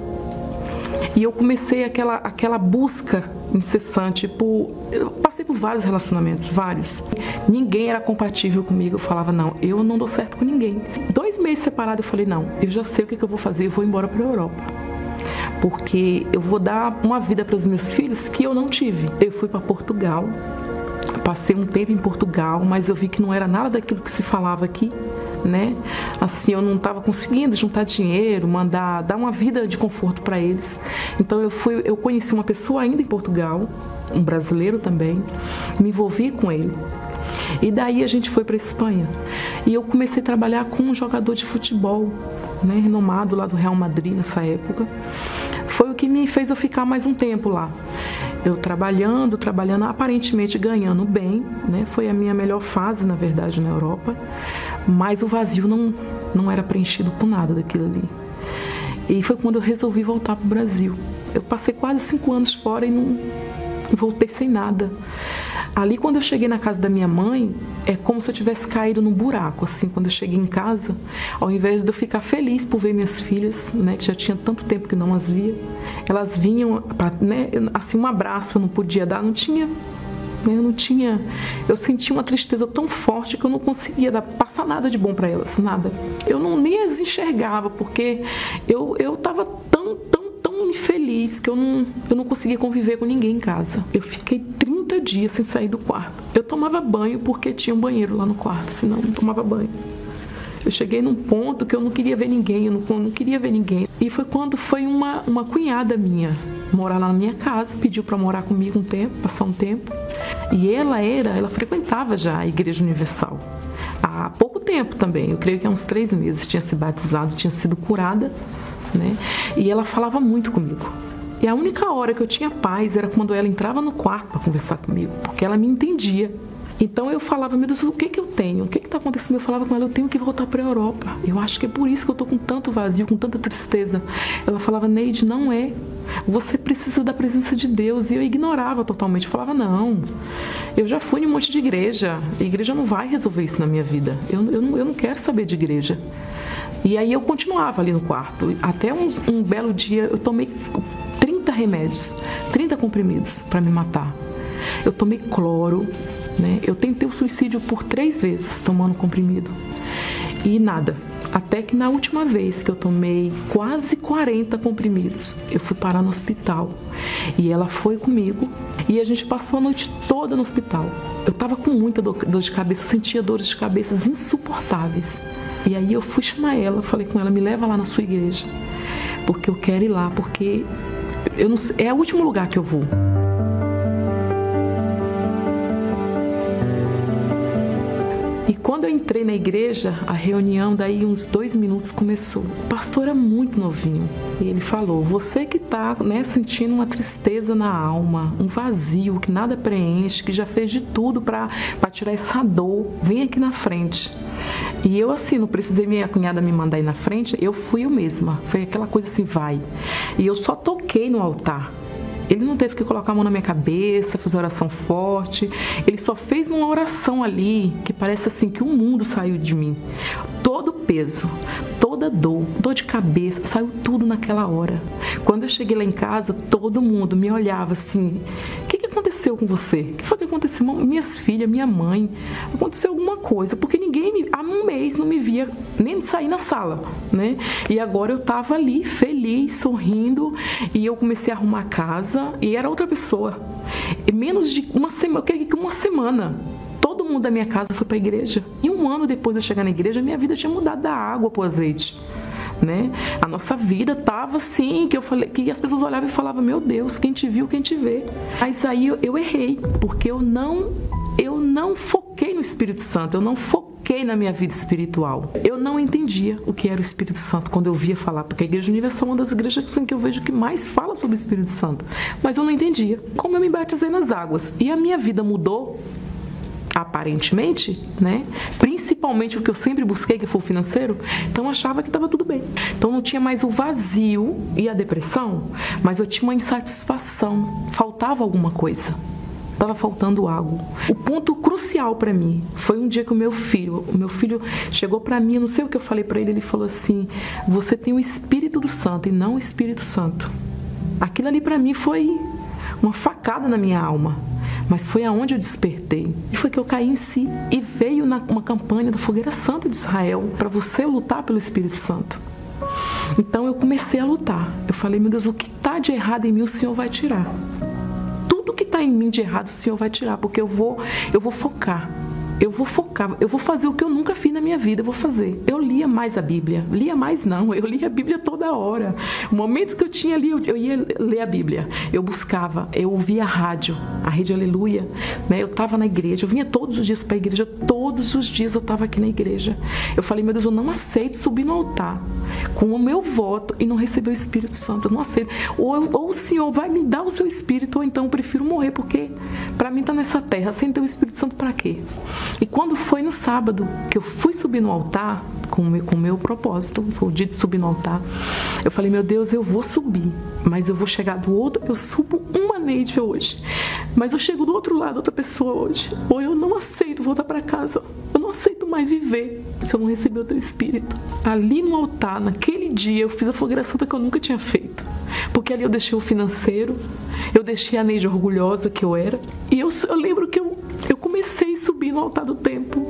E eu comecei aquela, aquela busca incessante por. Eu passei por vários relacionamentos, vários. Ninguém era compatível comigo. Eu falava, não, eu não dou certo com ninguém. Dois meses separado, eu falei, não, eu já sei o que, que eu vou fazer, eu vou embora para a Europa. Porque eu vou dar uma vida para os meus filhos que eu não tive. Eu fui para Portugal, passei um tempo em Portugal, mas eu vi que não era nada daquilo que se falava aqui né? Assim, eu não estava conseguindo juntar dinheiro, mandar, dar uma vida de conforto para eles. Então eu fui, eu conheci uma pessoa ainda em Portugal, um brasileiro também, me envolvi com ele. E daí a gente foi para Espanha. E eu comecei a trabalhar com um jogador de futebol, né, renomado lá do Real Madrid nessa época. Foi o que me fez eu ficar mais um tempo lá. Eu trabalhando, trabalhando, aparentemente ganhando bem, né? Foi a minha melhor fase, na verdade, na Europa mas o vazio não, não era preenchido por nada daquilo ali. E foi quando eu resolvi voltar para o Brasil. Eu passei quase cinco anos fora e não voltei sem nada. Ali, quando eu cheguei na casa da minha mãe, é como se eu tivesse caído num buraco. Assim, quando eu cheguei em casa, ao invés de eu ficar feliz por ver minhas filhas, né, que já tinha tanto tempo que não as via, elas vinham, né, assim, um abraço eu não podia dar, não tinha eu não tinha. Eu sentia uma tristeza tão forte que eu não conseguia dar, passar nada de bom para elas, nada. Eu não nem as enxergava, porque eu estava tão, tão, tão infeliz que eu não, eu não conseguia conviver com ninguém em casa. Eu fiquei 30 dias sem sair do quarto. Eu tomava banho porque tinha um banheiro lá no quarto, senão eu não tomava banho. Eu cheguei num ponto que eu não queria ver ninguém, eu não, não queria ver ninguém. E foi quando foi uma, uma cunhada minha morar lá na minha casa, pediu para morar comigo um tempo, passar um tempo. E ela era, ela frequentava já a Igreja Universal. Há pouco tempo também, eu creio que há uns três meses, tinha se batizado, tinha sido curada, né? E ela falava muito comigo. E a única hora que eu tinha paz era quando ela entrava no quarto para conversar comigo, porque ela me entendia. Então eu falava, meu Deus, o que que eu tenho? O que que está acontecendo? Eu falava com ela, eu tenho que voltar para a Europa. Eu acho que é por isso que eu estou com tanto vazio, com tanta tristeza. Ela falava, Neide, não é. Você precisa da presença de Deus. E eu ignorava totalmente. Eu falava, não, eu já fui em um monte de igreja. A igreja não vai resolver isso na minha vida. Eu, eu, não, eu não quero saber de igreja. E aí eu continuava ali no quarto. Até uns, um belo dia eu tomei 30 remédios, 30 comprimidos para me matar. Eu tomei cloro, né? Eu tentei o suicídio por três vezes tomando comprimido e nada. Até que na última vez que eu tomei quase 40 comprimidos, eu fui parar no hospital. E ela foi comigo e a gente passou a noite toda no hospital. Eu estava com muita dor, de cabeça, eu sentia dores de cabeça insuportáveis. E aí eu fui chamar ela, falei com ela, me leva lá na sua igreja, porque eu quero ir lá, porque eu não, é o último lugar que eu vou. E quando eu entrei na igreja, a reunião, daí uns dois minutos começou. O pastor era muito novinho. E ele falou: Você que está né, sentindo uma tristeza na alma, um vazio que nada preenche, que já fez de tudo para tirar essa dor, vem aqui na frente. E eu, assim, não precisei minha cunhada me mandar ir na frente, eu fui eu mesma. Foi aquela coisa assim, vai. E eu só toquei no altar. Ele não teve que colocar a mão na minha cabeça, fazer oração forte. Ele só fez uma oração ali que parece assim que o mundo saiu de mim. Todo peso, toda dor, dor de cabeça, saiu tudo naquela hora. Quando eu cheguei lá em casa, todo mundo me olhava assim: o que, que aconteceu com você? O que foi que aconteceu? Minhas filhas, minha mãe, aconteceu alguma coisa, porque ninguém me, há um mês não me via nem sair na sala, né? E agora eu estava ali feliz, sorrindo, e eu comecei a arrumar a casa e era outra pessoa. E menos de uma semana, eu queria que uma semana todo mundo da minha casa foi para a igreja. E um ano depois de eu chegar na igreja, minha vida tinha mudado da água para o azeite. Né? A nossa vida tava assim, que eu falei, que as pessoas olhavam e falavam: "Meu Deus, quem te viu, quem te vê". Mas aí eu, eu errei, porque eu não eu não foquei no Espírito Santo, eu não foquei na minha vida espiritual. Eu não entendia o que era o Espírito Santo quando eu via falar, porque a Igreja Universal é uma das igrejas que eu vejo que mais fala sobre o Espírito Santo. Mas eu não entendia. Como eu me batizei nas águas e a minha vida mudou aparentemente, né? Principalmente o que eu sempre busquei, que foi o financeiro, então eu achava que estava tudo bem. Então não tinha mais o vazio e a depressão, mas eu tinha uma insatisfação, faltava alguma coisa. Estava faltando algo. O ponto crucial para mim foi um dia que o meu filho, o meu filho chegou para mim, não sei o que eu falei para ele, ele falou assim: "Você tem o Espírito do Santo e não o Espírito Santo". Aquilo ali para mim foi uma facada na minha alma mas foi aonde eu despertei. E foi que eu caí em si. E veio na, uma campanha da Fogueira Santa de Israel para você lutar pelo Espírito Santo. Então eu comecei a lutar. Eu falei, meu Deus, o que está de errado em mim o Senhor vai tirar. Que está em mim de errado o Senhor vai tirar, porque eu vou, eu vou focar eu vou focar, eu vou fazer o que eu nunca fiz na minha vida, eu vou fazer. Eu lia mais a Bíblia. Lia mais não, eu lia a Bíblia toda hora. O momento que eu tinha ali, eu, ia ler a Bíblia. Eu buscava, eu ouvia a rádio, a Rede Aleluia. Né? Eu estava na igreja, eu vinha todos os dias para a igreja, todos os dias eu estava aqui na igreja. Eu falei, meu Deus, eu não aceito subir no altar com o meu voto e não receber o Espírito Santo. Eu não aceito. Ou, ou o Senhor vai me dar o seu Espírito, ou então eu prefiro morrer, porque para mim estar tá nessa terra sem ter o Espírito Santo para quê? E quando foi no sábado que eu fui subir no altar, com o meu, o propósito, foi o dia de subir no altar, eu falei, meu Deus, eu vou subir, mas eu vou chegar do outro, eu subo uma Neide hoje, mas eu chego do outro lado, outra pessoa hoje, ou eu não aceito voltar para casa, eu não aceito mais viver se eu não receber outro Espírito. Ali no altar, naquele dia, eu fiz a fogueira santa que eu nunca tinha feito, porque ali eu deixei o financeiro, eu deixei a Neide orgulhosa que eu era, e eu, eu lembro que eu eu comecei a subir no altar do templo.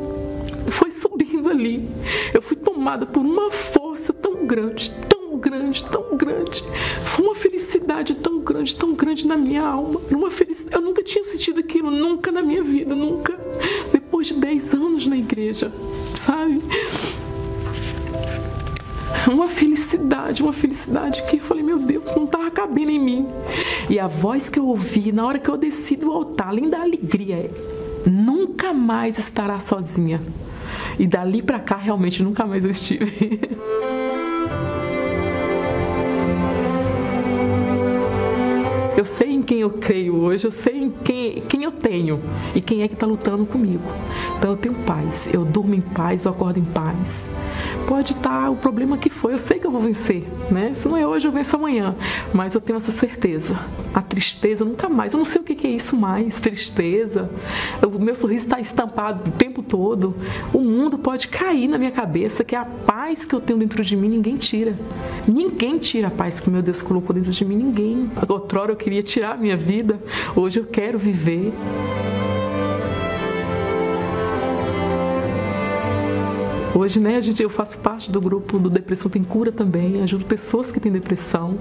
Foi subindo ali. Eu fui tomada por uma força tão grande, tão grande, tão grande. Foi uma felicidade tão grande, tão grande na minha alma. Uma felicidade. Eu nunca tinha sentido aquilo, nunca na minha vida, nunca. Depois de 10 anos na igreja, sabe? Uma felicidade, uma felicidade que eu falei, meu Deus, não estava cabendo em mim. E a voz que eu ouvi na hora que eu desci do altar, além da alegria, nunca mais estará sozinha. E dali para cá, realmente, nunca mais eu estive. Eu sei em quem eu creio hoje, eu sei em quem, quem eu tenho e quem é que está lutando comigo. Então eu tenho paz, eu durmo em paz, eu acordo em paz. Pode estar tá o problema que foi, eu sei que eu vou vencer, né? Se não é hoje, eu venço amanhã. Mas eu tenho essa certeza. A tristeza nunca mais. Eu não sei o que é isso mais, tristeza. O meu sorriso está estampado o tempo todo. O mundo pode cair na minha cabeça, que a paz que eu tenho dentro de mim, ninguém tira. Ninguém tira a paz que meu Deus colocou dentro de mim, ninguém. Outrora eu queria tirar a minha vida, hoje eu quero viver. Hoje, né, a gente, eu faço parte do grupo do Depressão Tem Cura também, ajudo pessoas que têm depressão.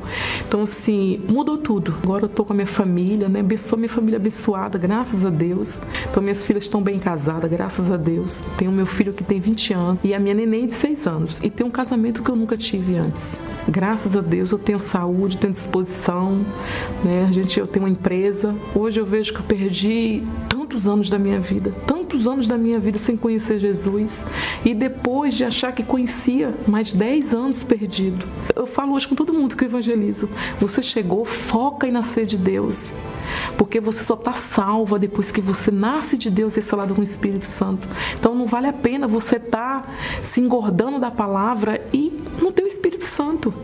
Então, assim, mudou tudo. Agora eu tô com a minha família, né, abençoa minha família abençoada, graças a Deus. Então, minhas filhas estão bem casadas, graças a Deus. Tenho meu filho que tem 20 anos e a minha neném de 6 anos. E tem um casamento que eu nunca tive antes. Graças a Deus eu tenho saúde, tenho disposição, né, a gente, eu tenho uma empresa. Hoje eu vejo que eu perdi tantos anos da minha vida, tantos anos da minha vida sem conhecer Jesus. E depois de achar que conhecia, mais 10 anos perdido. Eu falo hoje com todo mundo que eu evangelizo. Você chegou, foca em nascer de Deus. Porque você só está salva depois que você nasce de Deus e é selado com o Espírito Santo. Então não vale a pena você estar tá se engordando da palavra e não ter o Espírito Santo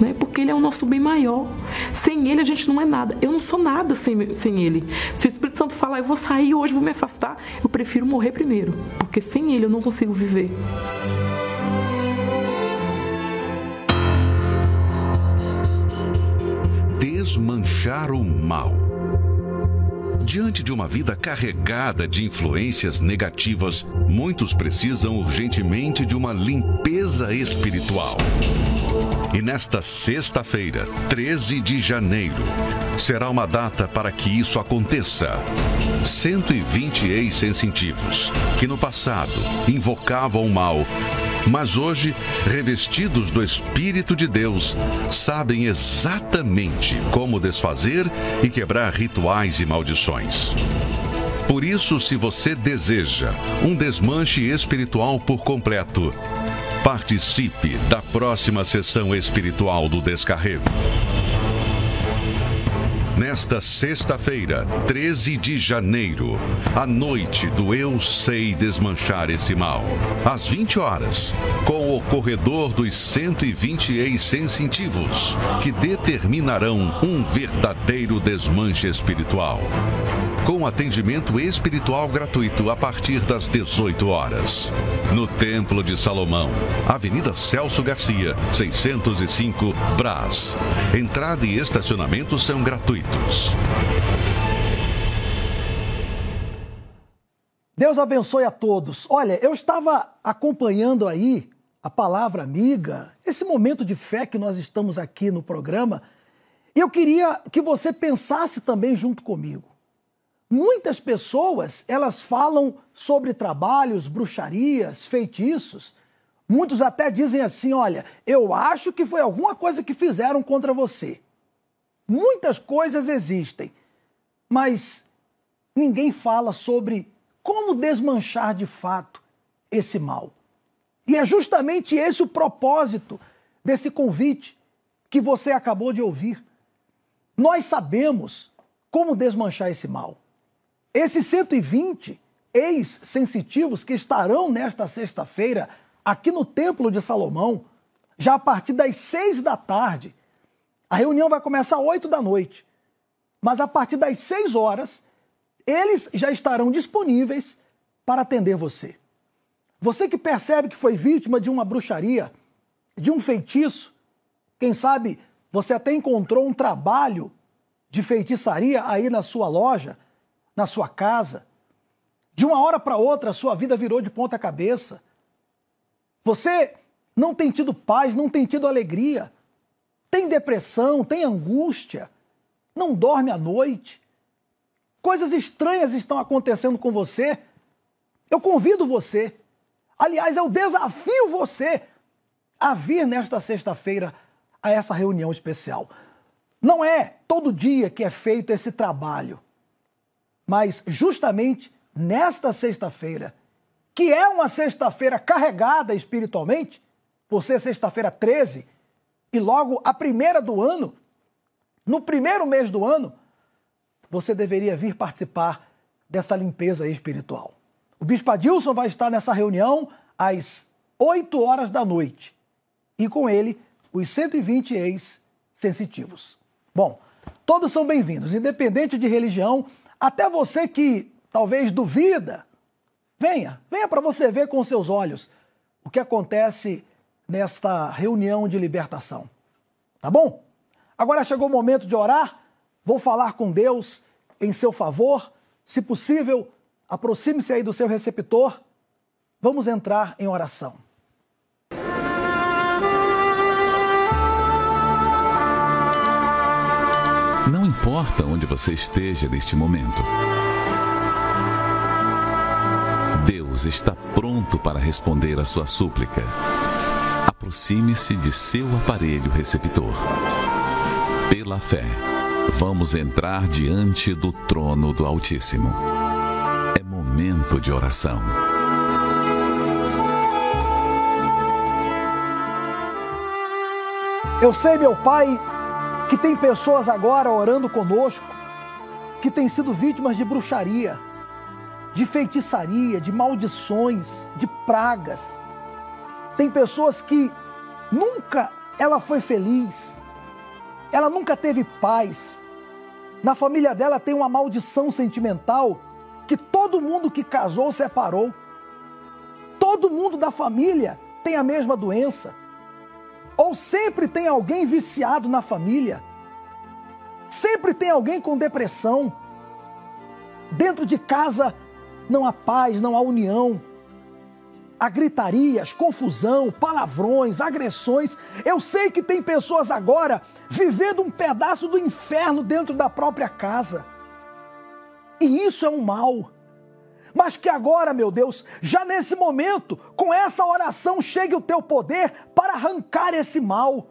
né? porque Ele é o nosso bem maior. Sem Ele a gente não é nada. Eu não sou nada sem, sem Ele. Se o Espírito Santo falar, eu vou sair hoje, vou me afastar, eu prefiro morrer primeiro, porque sem Ele eu não consigo viver. Desmanchar o mal. Diante de uma vida carregada de influências negativas, muitos precisam urgentemente de uma limpeza espiritual. E nesta sexta-feira, 13 de janeiro, será uma data para que isso aconteça. 120 ex-sensitivos, que no passado invocavam o mal, mas hoje, revestidos do Espírito de Deus, sabem exatamente como desfazer e quebrar rituais e maldições. Por isso, se você deseja um desmanche espiritual por completo, Participe da próxima sessão espiritual do Descarrego. Nesta sexta-feira, 13 de janeiro, a noite do Eu Sei Desmanchar Esse Mal, às 20 horas, com o corredor dos 120 ex-sensitivos, que determinarão um verdadeiro desmanche espiritual. Com atendimento espiritual gratuito a partir das 18 horas. No Templo de Salomão, Avenida Celso Garcia, 605, Brás. Entrada e estacionamento são gratuitos. Deus abençoe a todos. Olha, eu estava acompanhando aí a palavra amiga, esse momento de fé que nós estamos aqui no programa, e eu queria que você pensasse também junto comigo. Muitas pessoas, elas falam sobre trabalhos, bruxarias, feitiços. Muitos até dizem assim: olha, eu acho que foi alguma coisa que fizeram contra você. Muitas coisas existem, mas ninguém fala sobre como desmanchar de fato esse mal. E é justamente esse o propósito desse convite que você acabou de ouvir. Nós sabemos como desmanchar esse mal. Esses 120 ex-sensitivos que estarão nesta sexta-feira aqui no Templo de Salomão, já a partir das seis da tarde, a reunião vai começar às 8 da noite. Mas a partir das 6 horas, eles já estarão disponíveis para atender você. Você que percebe que foi vítima de uma bruxaria, de um feitiço, quem sabe você até encontrou um trabalho de feitiçaria aí na sua loja, na sua casa. De uma hora para outra, a sua vida virou de ponta cabeça. Você não tem tido paz, não tem tido alegria tem depressão, tem angústia, não dorme à noite, coisas estranhas estão acontecendo com você, eu convido você, aliás, eu desafio você a vir nesta sexta-feira a essa reunião especial. Não é todo dia que é feito esse trabalho, mas justamente nesta sexta-feira, que é uma sexta-feira carregada espiritualmente, por ser sexta-feira 13, e logo a primeira do ano, no primeiro mês do ano, você deveria vir participar dessa limpeza espiritual. O Bispo Adilson vai estar nessa reunião às 8 horas da noite e com ele os 120 ex-sensitivos. Bom, todos são bem-vindos, independente de religião, até você que talvez duvida, venha, venha para você ver com seus olhos o que acontece nesta reunião de libertação. Tá bom? Agora chegou o momento de orar, vou falar com Deus em seu favor. Se possível, aproxime-se aí do seu receptor. Vamos entrar em oração. Importa onde você esteja neste momento. Deus está pronto para responder a sua súplica. Aproxime-se de seu aparelho receptor. Pela fé, vamos entrar diante do trono do Altíssimo. É momento de oração. Eu sei, meu Pai, que tem pessoas agora orando conosco que têm sido vítimas de bruxaria, de feitiçaria, de maldições, de pragas. Tem pessoas que nunca ela foi feliz, ela nunca teve paz. Na família dela tem uma maldição sentimental que todo mundo que casou separou. Todo mundo da família tem a mesma doença. Ou sempre tem alguém viciado na família. Sempre tem alguém com depressão. Dentro de casa não há paz, não há união. Há gritarias, confusão, palavrões, agressões. Eu sei que tem pessoas agora vivendo um pedaço do inferno dentro da própria casa. E isso é um mal mas que agora, meu Deus, já nesse momento, com essa oração, chegue o teu poder para arrancar esse mal,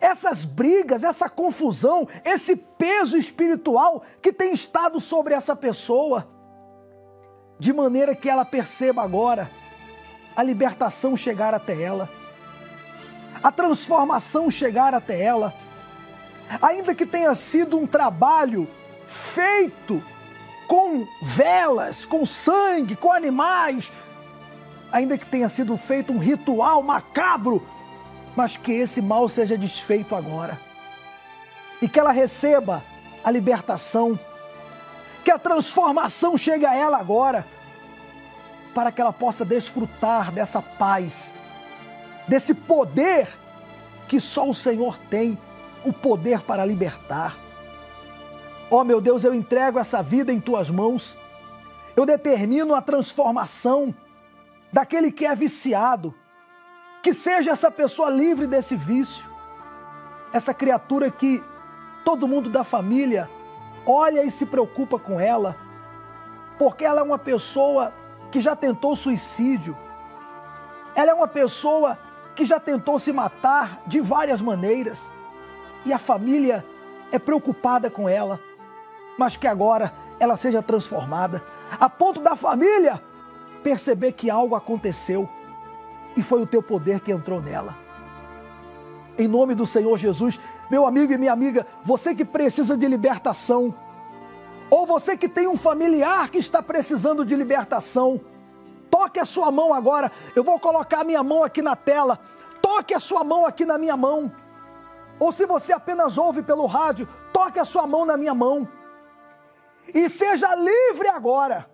essas brigas, essa confusão, esse peso espiritual que tem estado sobre essa pessoa, de maneira que ela perceba agora a libertação chegar até ela, a transformação chegar até ela, ainda que tenha sido um trabalho feito com velas, com sangue, com animais, ainda que tenha sido feito um ritual macabro, mas que esse mal seja desfeito agora. E que ela receba a libertação, que a transformação chegue a ela agora, para que ela possa desfrutar dessa paz, desse poder que só o Senhor tem o poder para libertar. Ó oh, meu Deus, eu entrego essa vida em tuas mãos. Eu determino a transformação daquele que é viciado. Que seja essa pessoa livre desse vício. Essa criatura que todo mundo da família olha e se preocupa com ela, porque ela é uma pessoa que já tentou suicídio. Ela é uma pessoa que já tentou se matar de várias maneiras. E a família é preocupada com ela mas que agora ela seja transformada, a ponto da família perceber que algo aconteceu e foi o teu poder que entrou nela. Em nome do Senhor Jesus, meu amigo e minha amiga, você que precisa de libertação, ou você que tem um familiar que está precisando de libertação, toque a sua mão agora. Eu vou colocar a minha mão aqui na tela. Toque a sua mão aqui na minha mão. Ou se você apenas ouve pelo rádio, toque a sua mão na minha mão e seja livre agora.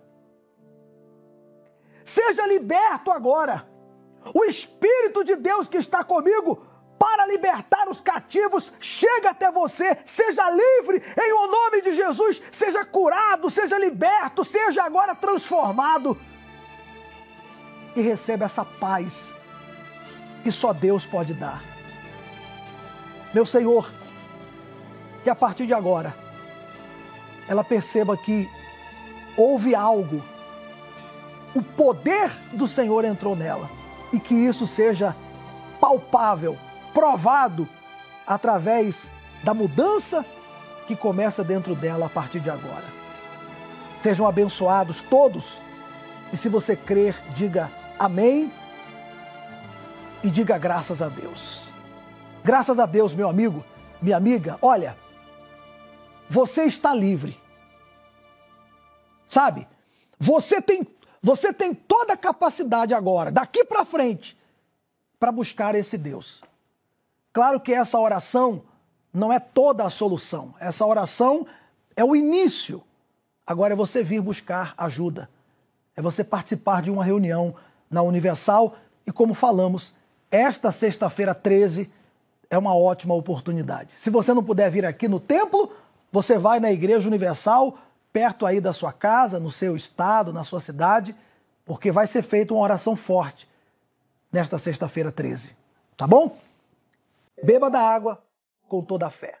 Seja liberto agora. O Espírito de Deus que está comigo para libertar os cativos chega até você. Seja livre em o nome de Jesus. Seja curado, seja liberto, seja agora transformado. E receba essa paz que só Deus pode dar. Meu Senhor, que a partir de agora ela perceba que houve algo, o poder do Senhor entrou nela e que isso seja palpável, provado através da mudança que começa dentro dela a partir de agora. Sejam abençoados todos. E se você crer, diga amém e diga graças a Deus. Graças a Deus, meu amigo, minha amiga, olha, você está livre. Sabe? Você tem, você tem toda a capacidade agora, daqui para frente, para buscar esse Deus. Claro que essa oração não é toda a solução. Essa oração é o início. Agora é você vir buscar ajuda. É você participar de uma reunião na Universal e, como falamos, esta sexta-feira 13 é uma ótima oportunidade. Se você não puder vir aqui no templo, você vai na Igreja Universal, perto aí da sua casa, no seu estado, na sua cidade, porque vai ser feita uma oração forte nesta sexta-feira 13. Tá bom? Beba da água com toda a fé.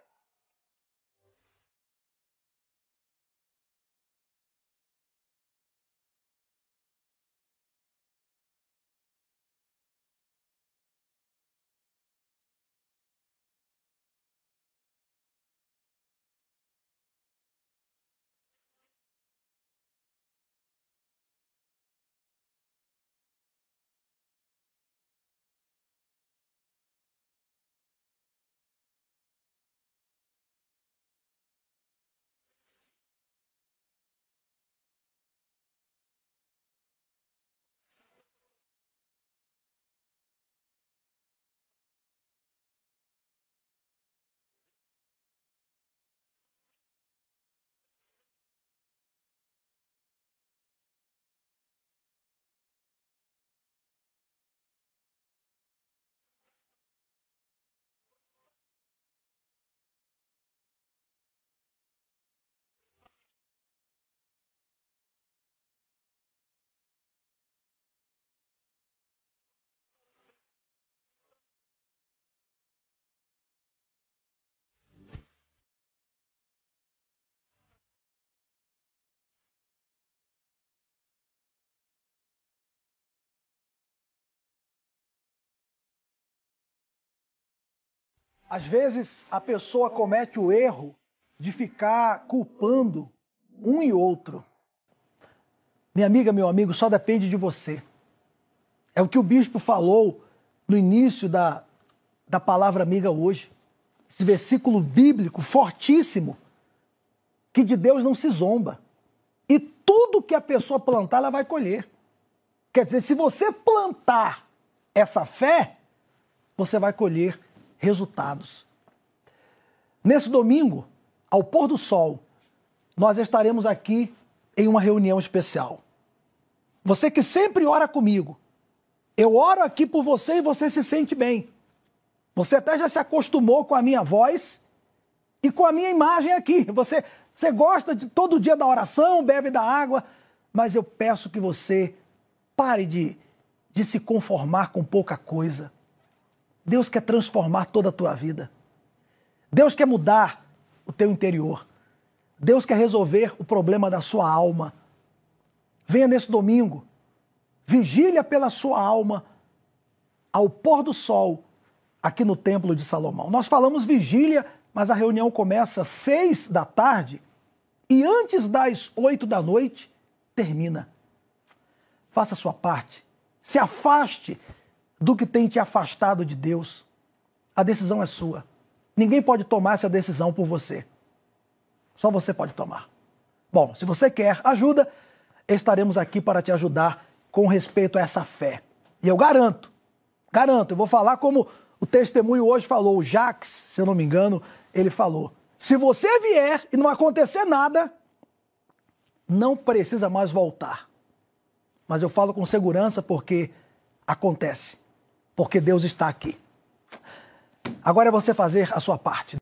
Às vezes a pessoa comete o erro de ficar culpando um e outro. Minha amiga, meu amigo, só depende de você. É o que o bispo falou no início da, da palavra amiga hoje. Esse versículo bíblico fortíssimo, que de Deus não se zomba. E tudo que a pessoa plantar, ela vai colher. Quer dizer, se você plantar essa fé, você vai colher resultados. Nesse domingo, ao pôr do sol, nós estaremos aqui em uma reunião especial. Você que sempre ora comigo, eu oro aqui por você e você se sente bem. Você até já se acostumou com a minha voz e com a minha imagem aqui. Você, você gosta de todo dia da oração, bebe da água, mas eu peço que você pare de, de se conformar com pouca coisa. Deus quer transformar toda a tua vida. Deus quer mudar o teu interior. Deus quer resolver o problema da sua alma. Venha nesse domingo, vigília pela sua alma ao pôr do sol aqui no Templo de Salomão. Nós falamos vigília, mas a reunião começa às seis da tarde e antes das oito da noite termina. Faça a sua parte. Se afaste do que tem te afastado de Deus. A decisão é sua. Ninguém pode tomar essa decisão por você. Só você pode tomar. Bom, se você quer ajuda, estaremos aqui para te ajudar com respeito a essa fé. E eu garanto, garanto, eu vou falar como o testemunho hoje falou, o Jax, se eu não me engano, ele falou: se você vier e não acontecer nada, não precisa mais voltar. Mas eu falo com segurança porque acontece porque Deus está aqui. Agora é você fazer a sua parte.